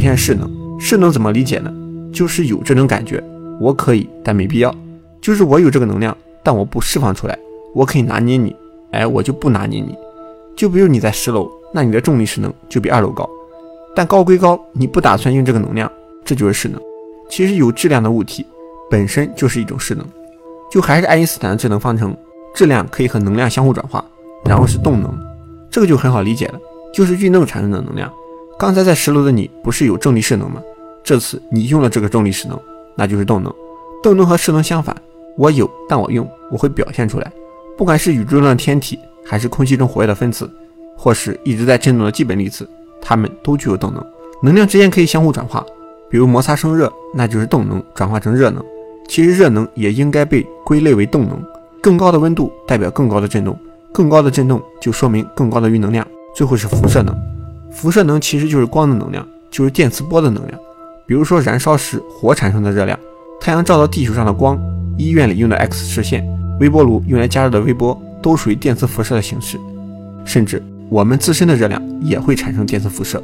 现势能。势能怎么理解呢？就是有这种感觉，我可以，但没必要。就是我有这个能量，但我不释放出来。我可以拿捏你，哎，我就不拿捏你。就比如你在十楼，那你的重力势能就比二楼高。但高归高，你不打算用这个能量，这就是势能。其实有质量的物体本身就是一种势能。就还是爱因斯坦的质能方程，质量可以和能量相互转化，然后是动能。这个就很好理解了，就是运动产生的能量。刚才在十楼的你不是有重力势能吗？这次你用了这个重力势能，那就是动能。动能和势能相反，我有，但我用，我会表现出来。不管是宇宙中的天体，还是空气中活跃的分子，或是一直在振动的基本粒子，它们都具有动能。能量之间可以相互转化，比如摩擦生热，那就是动能转化成热能。其实热能也应该被归类为动能。更高的温度代表更高的振动，更高的振动就说明更高的运能量。最后是辐射能，辐射能其实就是光的能量，就是电磁波的能量。比如说燃烧时火产生的热量，太阳照到地球上的光，医院里用的 X 射线。微波炉用来加热的微波都属于电磁辐射的形式，甚至我们自身的热量也会产生电磁辐射。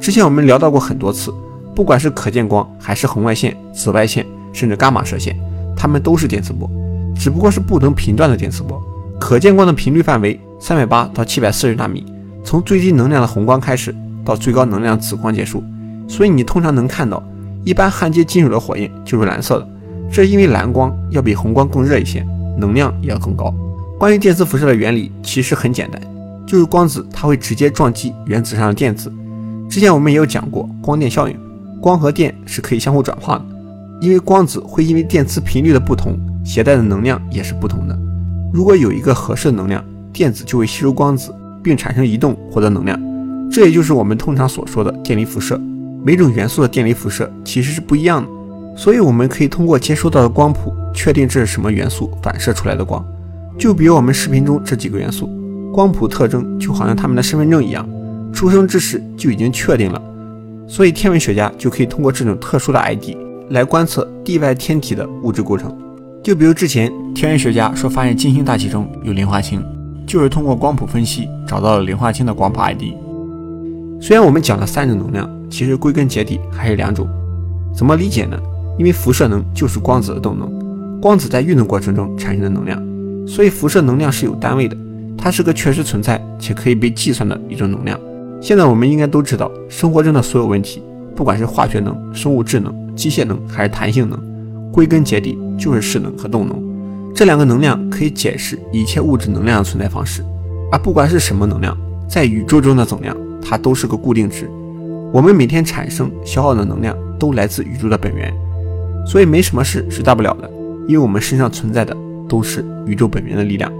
之前我们聊到过很多次，不管是可见光，还是红外线、紫外线，甚至伽马射线，它们都是电磁波，只不过是不同频段的电磁波。可见光的频率范围三百八到七百四十纳米，从最低能量的红光开始，到最高能量紫光结束。所以你通常能看到，一般焊接金属的火焰就是蓝色的，这是因为蓝光要比红光更热一些。能量也要更高。关于电磁辐射的原理其实很简单，就是光子它会直接撞击原子上的电子。之前我们也有讲过光电效应，光和电是可以相互转化的，因为光子会因为电磁频率的不同，携带的能量也是不同的。如果有一个合适的能量，电子就会吸收光子，并产生移动，获得能量。这也就是我们通常所说的电离辐射。每种元素的电离辐射其实是不一样的。所以我们可以通过接收到的光谱确定这是什么元素反射出来的光。就比如我们视频中这几个元素，光谱特征就好像他们的身份证一样，出生之时就已经确定了。所以天文学家就可以通过这种特殊的 ID 来观测地外天体的物质构成。就比如之前天文学家说发现金星大气中有磷化氢，就是通过光谱分析找到了磷化氢的光谱 ID。虽然我们讲了三种能量，其实归根结底还是两种。怎么理解呢？因为辐射能就是光子的动能，光子在运动过程中产生的能量，所以辐射能量是有单位的，它是个确实存在且可以被计算的一种能量。现在我们应该都知道，生活中的所有问题，不管是化学能、生物质能、机械能还是弹性能，归根结底就是势能和动能。这两个能量可以解释一切物质能量的存在方式。而不管是什么能量，在宇宙中的总量，它都是个固定值。我们每天产生消耗的能量都来自宇宙的本源。所以没什么事是大不了的，因为我们身上存在的都是宇宙本源的力量。